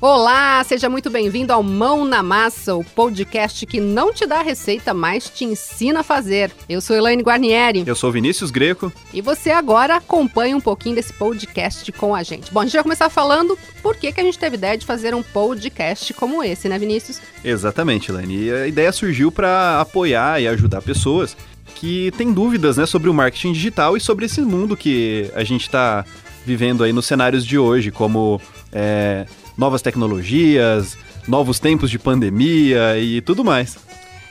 Olá, seja muito bem-vindo ao Mão na Massa, o podcast que não te dá receita, mas te ensina a fazer. Eu sou Elaine Guarnieri. Eu sou Vinícius Greco. E você agora acompanha um pouquinho desse podcast com a gente. Bom, a gente vai começar falando por que, que a gente teve ideia de fazer um podcast como esse, né, Vinícius? Exatamente, Elaine. E a ideia surgiu para apoiar e ajudar pessoas que têm dúvidas né, sobre o marketing digital e sobre esse mundo que a gente está vivendo aí nos cenários de hoje, como é, novas tecnologias, novos tempos de pandemia e tudo mais.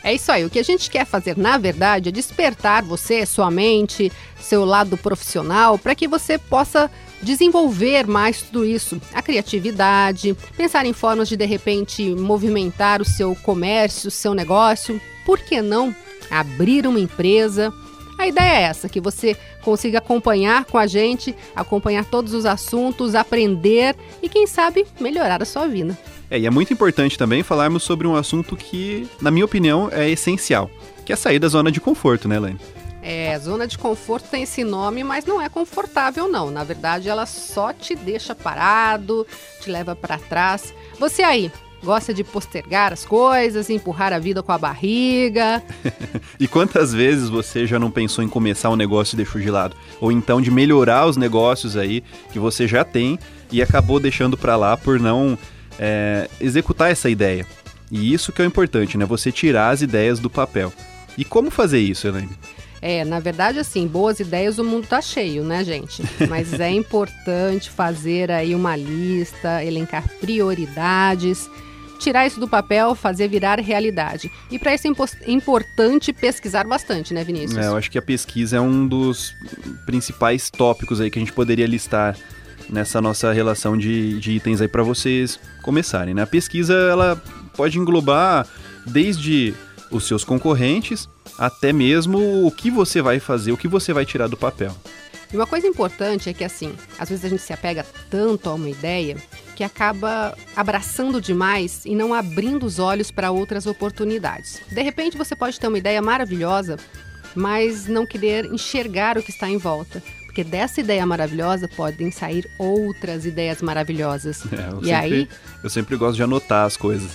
É isso aí. O que a gente quer fazer, na verdade, é despertar você, sua mente, seu lado profissional, para que você possa desenvolver mais tudo isso, a criatividade, pensar em formas de de repente movimentar o seu comércio, o seu negócio, por que não abrir uma empresa? A ideia é essa, que você consiga acompanhar com a gente, acompanhar todos os assuntos, aprender e quem sabe melhorar a sua vida. É, e é muito importante também falarmos sobre um assunto que, na minha opinião, é essencial, que é sair da zona de conforto, né, Elaine? É, zona de conforto tem esse nome, mas não é confortável não. Na verdade, ela só te deixa parado, te leva para trás. Você aí, gosta de postergar as coisas, empurrar a vida com a barriga. e quantas vezes você já não pensou em começar um negócio e deixou de lado? Ou então de melhorar os negócios aí que você já tem e acabou deixando para lá por não é, executar essa ideia. E isso que é o importante, né? Você tirar as ideias do papel. E como fazer isso, Elaine? É, na verdade, assim, boas ideias o mundo tá cheio, né, gente? Mas é importante fazer aí uma lista, elencar prioridades, tirar isso do papel, fazer virar realidade. E para isso é importante pesquisar bastante, né, Vinícius? É, eu acho que a pesquisa é um dos principais tópicos aí que a gente poderia listar nessa nossa relação de, de itens aí para vocês começarem. Né? A pesquisa ela pode englobar desde os seus concorrentes até mesmo o que você vai fazer, o que você vai tirar do papel. E uma coisa importante é que assim, às vezes a gente se apega tanto a uma ideia que acaba abraçando demais e não abrindo os olhos para outras oportunidades. De repente você pode ter uma ideia maravilhosa, mas não querer enxergar o que está em volta porque dessa ideia maravilhosa podem sair outras ideias maravilhosas. É, e sempre, aí eu sempre gosto de anotar as coisas.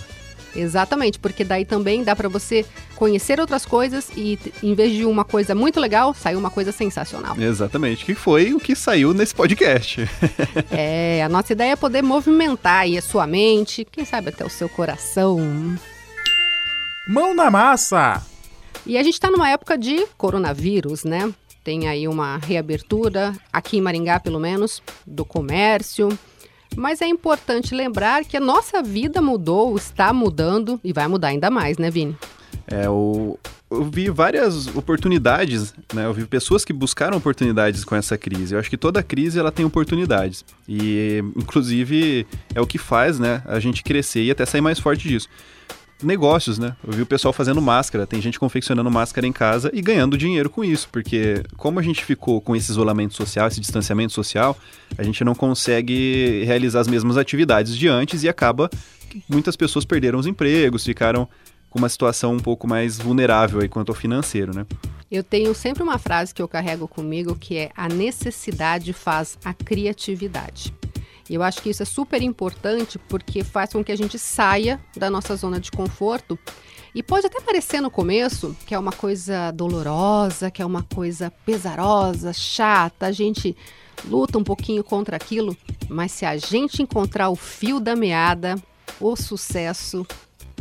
Exatamente, porque daí também dá para você conhecer outras coisas e em vez de uma coisa muito legal, saiu uma coisa sensacional. Exatamente, que foi o que saiu nesse podcast. é, a nossa ideia é poder movimentar aí a sua mente, quem sabe até o seu coração. Mão na massa! E a gente está numa época de coronavírus, né? tem aí uma reabertura, aqui em Maringá pelo menos, do comércio. Mas é importante lembrar que a nossa vida mudou, está mudando e vai mudar ainda mais, né, Vini? É, eu, eu vi várias oportunidades, né? Eu vi pessoas que buscaram oportunidades com essa crise. Eu acho que toda crise ela tem oportunidades. E, inclusive, é o que faz, né, a gente crescer e até sair mais forte disso negócios, né? Eu vi o pessoal fazendo máscara, tem gente confeccionando máscara em casa e ganhando dinheiro com isso, porque como a gente ficou com esse isolamento social, esse distanciamento social, a gente não consegue realizar as mesmas atividades de antes e acaba que muitas pessoas perderam os empregos, ficaram com uma situação um pouco mais vulnerável aí quanto ao financeiro, né? Eu tenho sempre uma frase que eu carrego comigo que é a necessidade faz a criatividade. E eu acho que isso é super importante porque faz com que a gente saia da nossa zona de conforto. E pode até parecer no começo que é uma coisa dolorosa, que é uma coisa pesarosa, chata, a gente luta um pouquinho contra aquilo, mas se a gente encontrar o fio da meada, o sucesso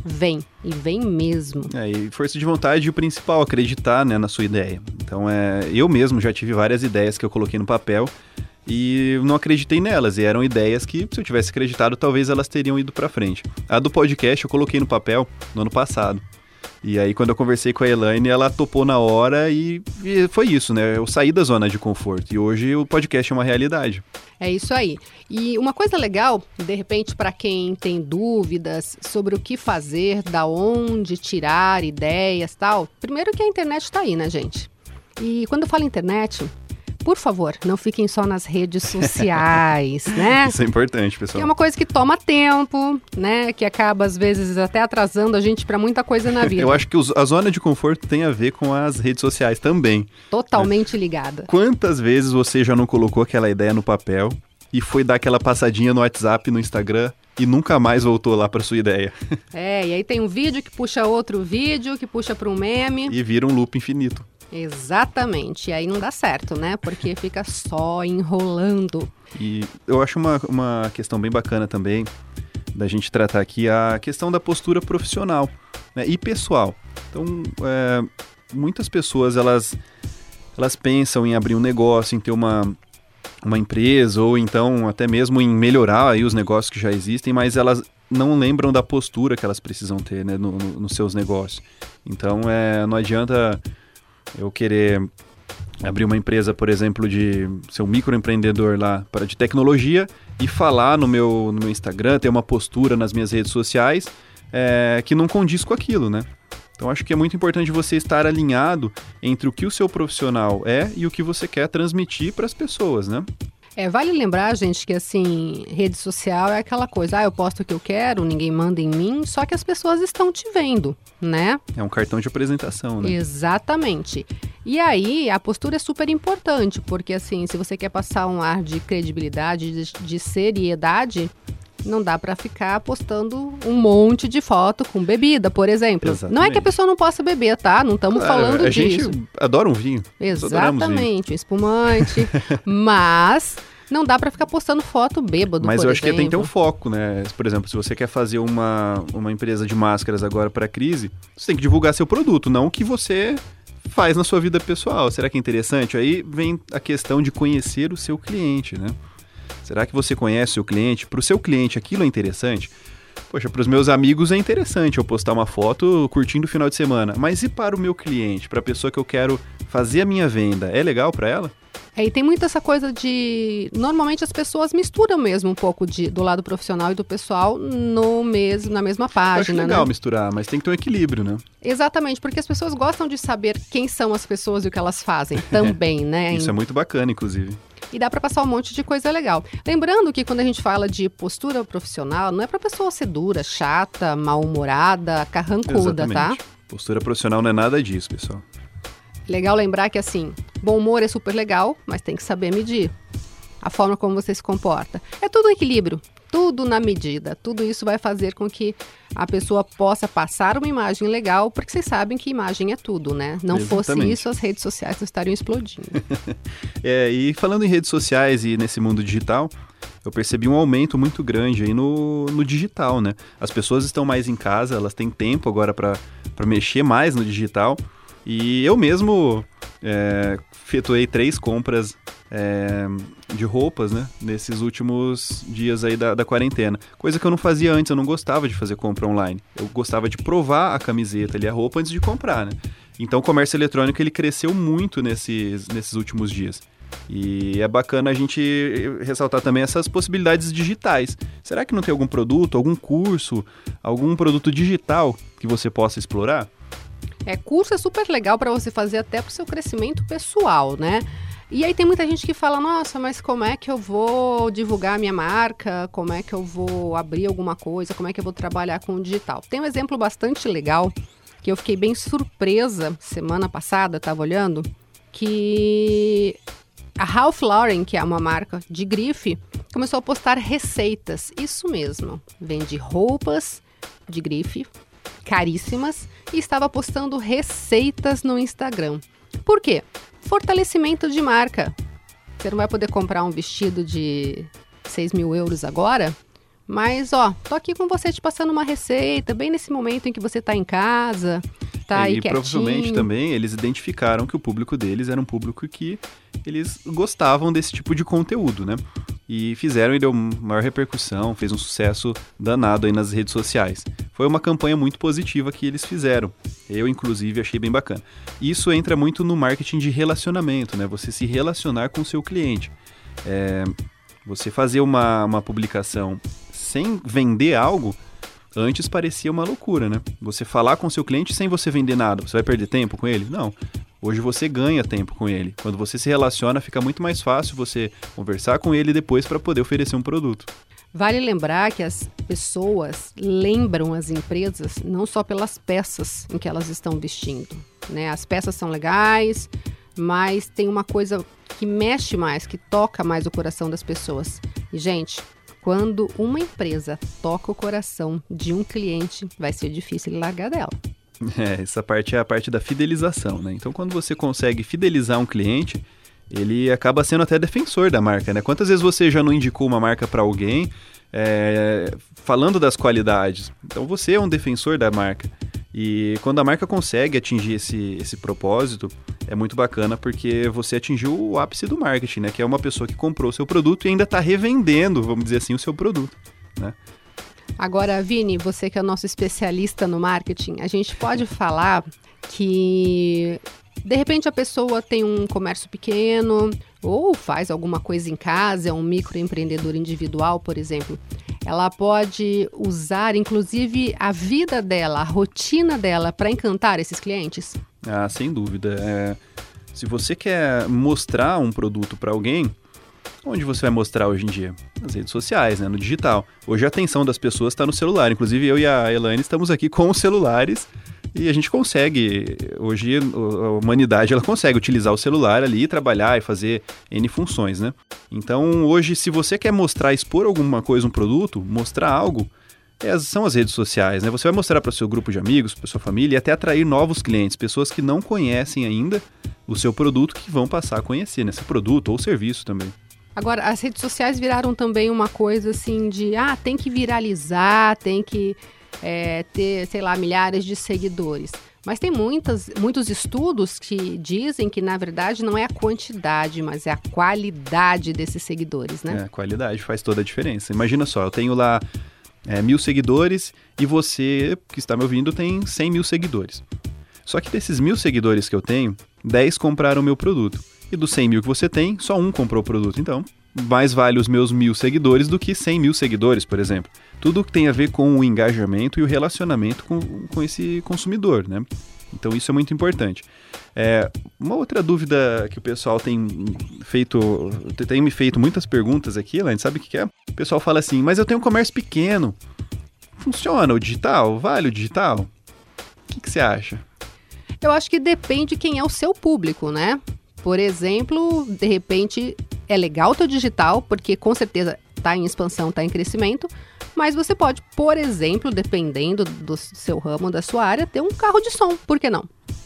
vem e vem mesmo. É, e força de vontade o principal, acreditar né, na sua ideia. Então, é, eu mesmo já tive várias ideias que eu coloquei no papel e não acreditei nelas. E eram ideias que, se eu tivesse acreditado, talvez elas teriam ido para frente. A do podcast eu coloquei no papel no ano passado. E aí, quando eu conversei com a Elaine, ela topou na hora e, e, foi isso, né? Eu saí da zona de conforto. E hoje o podcast é uma realidade. É isso aí. E uma coisa legal, de repente, para quem tem dúvidas sobre o que fazer, da onde tirar ideias tal, primeiro que a internet está aí, né, gente? E quando eu falo internet, por favor, não fiquem só nas redes sociais, né? Isso é importante, pessoal. Que é uma coisa que toma tempo, né? Que acaba, às vezes, até atrasando a gente para muita coisa na vida. Eu acho que a zona de conforto tem a ver com as redes sociais também. Totalmente né? ligada. Quantas vezes você já não colocou aquela ideia no papel e foi dar aquela passadinha no WhatsApp, no Instagram e nunca mais voltou lá para sua ideia. É, e aí tem um vídeo que puxa outro vídeo, que puxa para um meme. E vira um loop infinito. Exatamente, e aí não dá certo, né? Porque fica só enrolando. E eu acho uma, uma questão bem bacana também da gente tratar aqui a questão da postura profissional né, e pessoal. Então, é, muitas pessoas elas, elas pensam em abrir um negócio, em ter uma, uma empresa ou então até mesmo em melhorar aí os negócios que já existem, mas elas não lembram da postura que elas precisam ter né, no, no, nos seus negócios. Então, é, não adianta eu querer abrir uma empresa, por exemplo, de ser um microempreendedor lá para de tecnologia e falar no meu, no meu Instagram, ter uma postura nas minhas redes sociais é, que não condiz com aquilo, né? Então acho que é muito importante você estar alinhado entre o que o seu profissional é e o que você quer transmitir para as pessoas, né? É, vale lembrar, gente, que assim, rede social é aquela coisa, ah, eu posto o que eu quero, ninguém manda em mim, só que as pessoas estão te vendo, né? É um cartão de apresentação, né? Exatamente. E aí, a postura é super importante, porque assim, se você quer passar um ar de credibilidade, de, de seriedade, não dá para ficar postando um monte de foto com bebida, por exemplo. Exatamente. Não é que a pessoa não possa beber, tá? Não estamos claro, falando a disso. A gente adora um vinho. Exatamente, vinho. espumante. mas não dá para ficar postando foto bêbado, Mas eu acho exemplo. que tem que ter um foco, né? Por exemplo, se você quer fazer uma, uma empresa de máscaras agora para crise, você tem que divulgar seu produto, não o que você faz na sua vida pessoal. Será que é interessante? Aí vem a questão de conhecer o seu cliente, né? Será que você conhece o seu cliente? Para o seu cliente aquilo é interessante? Poxa, para os meus amigos é interessante eu postar uma foto curtindo o final de semana. Mas e para o meu cliente, para a pessoa que eu quero fazer a minha venda, é legal para ela? É, e tem muito essa coisa de. Normalmente as pessoas misturam mesmo um pouco de, do lado profissional e do pessoal no mesmo, na mesma página. Eu acho legal né? misturar, mas tem que ter um equilíbrio, né? Exatamente, porque as pessoas gostam de saber quem são as pessoas e o que elas fazem também, né? Isso é muito bacana, inclusive e dá para passar um monte de coisa legal. Lembrando que quando a gente fala de postura profissional, não é para pessoa ser dura, chata, mal-humorada, carrancuda, tá? Exatamente. tá? Postura profissional não é nada disso, pessoal. Legal lembrar que assim, bom humor é super legal, mas tem que saber medir a forma como você se comporta. É tudo um equilíbrio tudo na medida. Tudo isso vai fazer com que a pessoa possa passar uma imagem legal, porque vocês sabem que imagem é tudo, né? Não Exatamente. fosse isso, as redes sociais estariam explodindo. é, e falando em redes sociais e nesse mundo digital, eu percebi um aumento muito grande aí no, no digital, né? As pessoas estão mais em casa, elas têm tempo agora para mexer mais no digital. E eu mesmo é, efetuei três compras é, de roupas, né? Nesses últimos dias aí da, da, quarentena. Coisa que eu não fazia antes, eu não gostava de fazer compra online. Eu gostava de provar a camiseta ali, a roupa, antes de comprar, né? Então o comércio eletrônico ele cresceu muito nesses, nesses últimos dias. E é bacana a gente ressaltar também essas possibilidades digitais. Será que não tem algum produto, algum curso, algum produto digital que você possa explorar? É, curso é super legal para você fazer até para o seu crescimento pessoal, né? E aí tem muita gente que fala, nossa, mas como é que eu vou divulgar a minha marca? Como é que eu vou abrir alguma coisa? Como é que eu vou trabalhar com o digital? Tem um exemplo bastante legal que eu fiquei bem surpresa semana passada, estava olhando, que a Ralph Lauren, que é uma marca de grife, começou a postar receitas. Isso mesmo, vende roupas de grife caríssimas e estava postando receitas no Instagram. Por quê? Fortalecimento de marca. Você não vai poder comprar um vestido de 6 mil euros agora, mas ó, tô aqui com você te passando uma receita, bem nesse momento em que você tá em casa, tá aí E quietinho. provavelmente também eles identificaram que o público deles era um público que eles gostavam desse tipo de conteúdo, né? E fizeram e deu maior repercussão, fez um sucesso danado aí nas redes sociais. Foi uma campanha muito positiva que eles fizeram. Eu, inclusive, achei bem bacana. Isso entra muito no marketing de relacionamento, né? Você se relacionar com o seu cliente. É, você fazer uma, uma publicação sem vender algo, antes parecia uma loucura, né? Você falar com seu cliente sem você vender nada. Você vai perder tempo com ele? Não. Hoje você ganha tempo com ele. Quando você se relaciona, fica muito mais fácil você conversar com ele depois para poder oferecer um produto. Vale lembrar que as pessoas lembram as empresas não só pelas peças em que elas estão vestindo. Né? As peças são legais, mas tem uma coisa que mexe mais, que toca mais o coração das pessoas. E, gente, quando uma empresa toca o coração de um cliente, vai ser difícil largar dela. É, essa parte é a parte da fidelização, né? Então, quando você consegue fidelizar um cliente, ele acaba sendo até defensor da marca, né? Quantas vezes você já não indicou uma marca para alguém é, falando das qualidades? Então, você é um defensor da marca. E quando a marca consegue atingir esse, esse propósito, é muito bacana porque você atingiu o ápice do marketing, né? Que é uma pessoa que comprou o seu produto e ainda está revendendo, vamos dizer assim, o seu produto, né? Agora, Vini, você que é o nosso especialista no marketing, a gente pode falar que de repente a pessoa tem um comércio pequeno ou faz alguma coisa em casa, é um microempreendedor individual, por exemplo. Ela pode usar, inclusive, a vida dela, a rotina dela, para encantar esses clientes? Ah, sem dúvida. É, se você quer mostrar um produto para alguém, onde você vai mostrar hoje em dia? Nas redes sociais, né? no digital. Hoje a atenção das pessoas está no celular. Inclusive eu e a Elaine estamos aqui com os celulares e a gente consegue, hoje a humanidade ela consegue utilizar o celular ali, trabalhar e fazer N funções, né? Então hoje, se você quer mostrar, expor alguma coisa, um produto, mostrar algo, é, são as redes sociais, né? Você vai mostrar para o seu grupo de amigos, para sua família e até atrair novos clientes, pessoas que não conhecem ainda o seu produto que vão passar a conhecer, né? Seu produto ou serviço também. Agora, as redes sociais viraram também uma coisa assim de, ah, tem que viralizar, tem que é, ter, sei lá, milhares de seguidores. Mas tem muitas, muitos estudos que dizem que, na verdade, não é a quantidade, mas é a qualidade desses seguidores, né? É, a qualidade faz toda a diferença. Imagina só, eu tenho lá é, mil seguidores e você, que está me ouvindo, tem 100 mil seguidores. Só que desses mil seguidores que eu tenho, 10 compraram o meu produto. E dos 100 mil que você tem, só um comprou o produto. Então, mais vale os meus mil seguidores do que 100 mil seguidores, por exemplo. Tudo que tem a ver com o engajamento e o relacionamento com, com esse consumidor, né? Então isso é muito importante. É, uma outra dúvida que o pessoal tem feito, tem me feito muitas perguntas aqui, Elaine, sabe o que é? O pessoal fala assim, mas eu tenho um comércio pequeno. Funciona o digital? Vale o digital? O que, que você acha? Eu acho que depende quem é o seu público, né? Por exemplo, de repente é legal o teu digital, porque com certeza está em expansão, está em crescimento, mas você pode, por exemplo, dependendo do seu ramo, da sua área, ter um carro de som, por que não?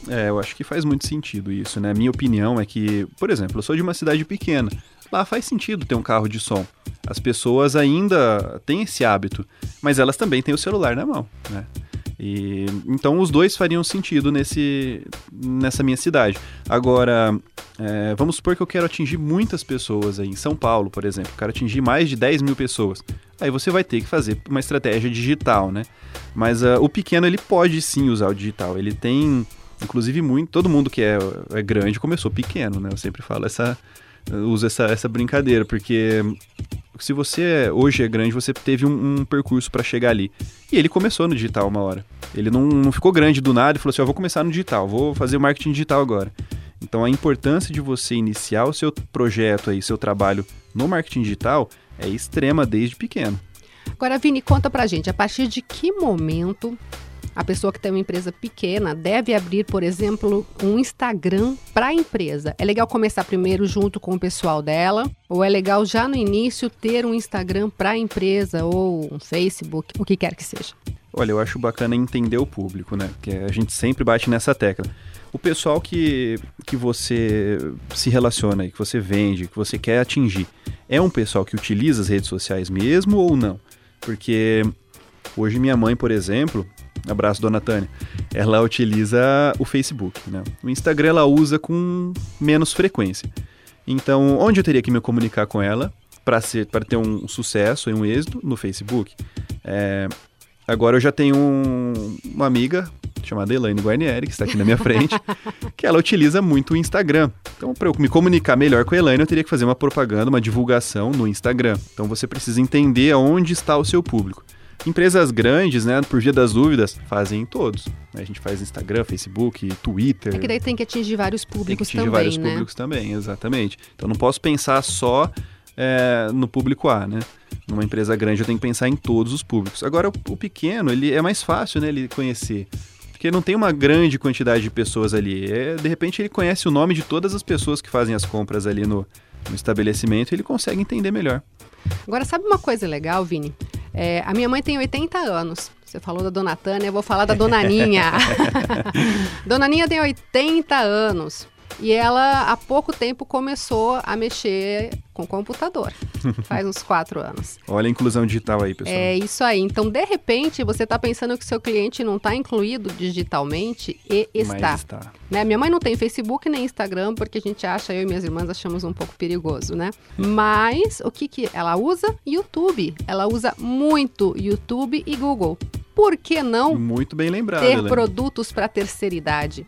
É, eu acho que faz muito sentido isso, né? Minha opinião é que, por exemplo, eu sou de uma cidade pequena, lá faz sentido ter um carro de som. As pessoas ainda têm esse hábito, mas elas também têm o celular na mão, né? E, então os dois fariam sentido nesse, nessa minha cidade. Agora, é, vamos supor que eu quero atingir muitas pessoas aí em São Paulo, por exemplo. quero atingir mais de 10 mil pessoas. Aí você vai ter que fazer uma estratégia digital, né? Mas uh, o pequeno ele pode sim usar o digital. Ele tem, inclusive, muito. Todo mundo que é, é grande começou pequeno, né? Eu sempre falo essa. Uso essa, essa brincadeira, porque se você hoje é grande, você teve um, um percurso para chegar ali. E ele começou no digital uma hora. Ele não, não ficou grande do nada e falou assim: eu vou começar no digital, vou fazer marketing digital agora. Então a importância de você iniciar o seu projeto aí, seu trabalho no marketing digital é extrema desde pequeno. Agora, Vini, conta pra gente, a partir de que momento a pessoa que tem uma empresa pequena deve abrir, por exemplo, um Instagram para a empresa. É legal começar primeiro junto com o pessoal dela, ou é legal já no início ter um Instagram para a empresa ou um Facebook, o que quer que seja? Olha, eu acho bacana entender o público, né? Porque a gente sempre bate nessa tecla. O pessoal que, que você se relaciona, que você vende, que você quer atingir, é um pessoal que utiliza as redes sociais mesmo ou não? Porque hoje minha mãe, por exemplo, abraço dona Tânia, ela utiliza o Facebook, né? O Instagram ela usa com menos frequência. Então, onde eu teria que me comunicar com ela para ser para ter um sucesso e um êxito no Facebook? É, agora eu já tenho um, uma amiga chamada Elaine Guarnieri, que está aqui na minha frente, que ela utiliza muito o Instagram. Então, para eu me comunicar melhor com a Elaine, eu teria que fazer uma propaganda, uma divulgação no Instagram. Então, você precisa entender aonde está o seu público. Empresas grandes, né, por via das dúvidas, fazem todos. A gente faz Instagram, Facebook, Twitter. É que daí tem que atingir vários públicos tem que atingir também, vários né? públicos também, exatamente. Então não posso pensar só é, no público A, né? Numa empresa grande eu tenho que pensar em todos os públicos. Agora o, o pequeno, ele é mais fácil, né, ele conhecer. Porque não tem uma grande quantidade de pessoas ali. É, de repente ele conhece o nome de todas as pessoas que fazem as compras ali no, no estabelecimento e ele consegue entender melhor. Agora, sabe uma coisa legal, Vini? É, a minha mãe tem 80 anos. Você falou da Dona Tânia, eu vou falar da Dona Ninha. Dona Ninha tem 80 anos. E ela, há pouco tempo, começou a mexer com computador. Faz uns quatro anos. Olha a inclusão digital aí, pessoal. É isso aí. Então, de repente, você está pensando que seu cliente não está incluído digitalmente e está. Mas está. Né? Minha mãe não tem Facebook nem Instagram, porque a gente acha, eu e minhas irmãs achamos um pouco perigoso, né? Mas o que, que ela usa? YouTube. Ela usa muito YouTube e Google. Por que não Muito bem lembrado, ter Helene. produtos para terceira idade?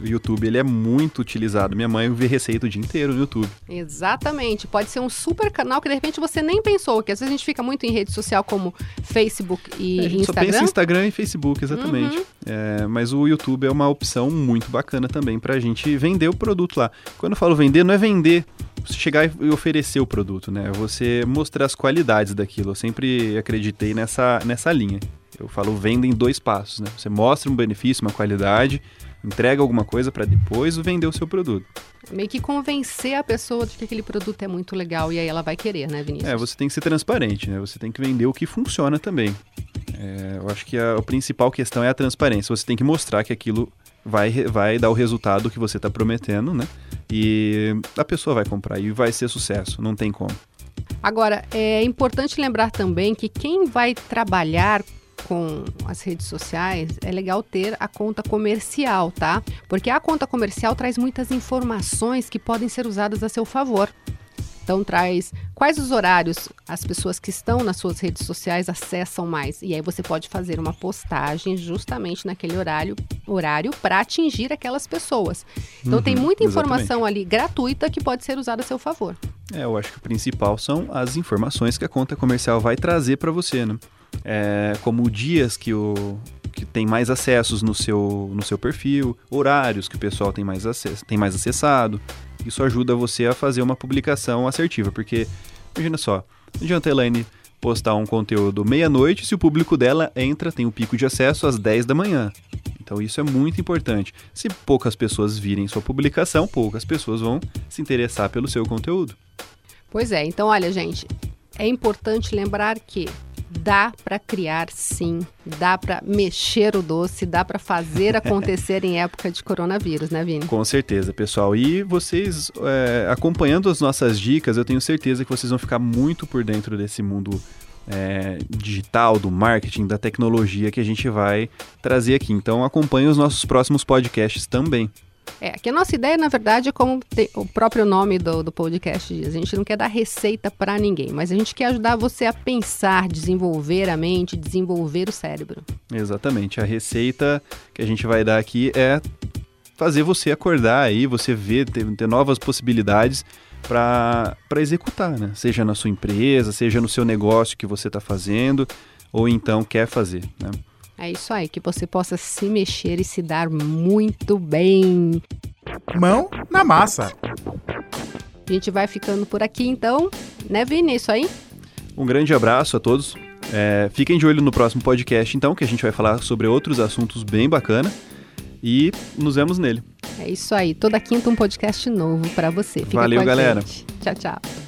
O YouTube ele é muito utilizado. Minha mãe vê receita o dia inteiro no YouTube. Exatamente. Pode ser um super canal que de repente você nem pensou, que às vezes a gente fica muito em rede social como Facebook e É, a gente só pensa Instagram. em Instagram e Facebook, exatamente. Uhum. É, mas o YouTube é uma opção muito bacana também pra gente vender o produto lá. Quando eu falo vender, não é vender chegar e oferecer o produto, né? É você mostrar as qualidades daquilo. Eu sempre acreditei nessa, nessa linha. Eu falo venda em dois passos, né? Você mostra um benefício, uma qualidade, entrega alguma coisa pra depois vender o seu produto. Meio que convencer a pessoa de que aquele produto é muito legal e aí ela vai querer, né, Vinícius? É, você tem que ser transparente, né? Você tem que vender o que funciona também. É, eu acho que a, a principal questão é a transparência. Você tem que mostrar que aquilo vai, vai dar o resultado que você está prometendo, né? E a pessoa vai comprar e vai ser sucesso, não tem como. Agora, é importante lembrar também que quem vai trabalhar com as redes sociais, é legal ter a conta comercial, tá? Porque a conta comercial traz muitas informações que podem ser usadas a seu favor. Então traz quais os horários as pessoas que estão nas suas redes sociais acessam mais. E aí você pode fazer uma postagem justamente naquele horário horário para atingir aquelas pessoas. Então tem Uhum, muita exatamente. informação ali gratuita que pode ser usada a seu favor. É, eu acho que o principal são as informações que a conta comercial vai trazer para você, né? É, como dias que o que tem mais acessos no seu, no seu perfil, horários que o pessoal tem mais, acesso, tem mais acessado. Isso ajuda você a fazer uma publicação assertiva, porque imagina só, não adianta a Elaine postar um conteúdo meia-noite se o público dela entra, tem o pico de acesso às 10 da manhã. Então isso é muito importante. Se poucas pessoas virem sua publicação, poucas pessoas vão se interessar pelo seu conteúdo. Pois é, então olha, gente, é importante lembrar que dá para criar sim, dá para mexer o doce, dá para fazer acontecer em época de coronavírus, né, Vini? Com certeza, pessoal. E vocês, é, acompanhando as nossas dicas, eu tenho certeza que vocês vão ficar muito por dentro desse mundo é, digital, do marketing, da tecnologia que a gente vai trazer aqui. Então acompanhe os nossos próximos podcasts também. É, que a nossa ideia, na verdade, é como o próprio nome do, do podcast diz, a gente não quer dar receita para ninguém, mas a gente quer ajudar você a pensar, desenvolver a mente, desenvolver o cérebro. Exatamente. A receita que a gente vai dar aqui é fazer você acordar aí, você ver, ter, ter novas possibilidades para executar, né? Seja na sua empresa, seja no seu negócio que você está fazendo, ou então quer fazer, né? É isso aí, que você possa se mexer e se dar muito bem. Mão na massa. A gente vai ficando por aqui então, né, Vini? É isso aí? Um grande abraço a todos. É, fiquem de olho no próximo podcast, então, que a gente vai falar sobre outros assuntos bem bacana. E nos vemos nele. É isso aí. Toda quinta um podcast novo para você. Fica Valeu, com a galera. gente. Tchau, tchau.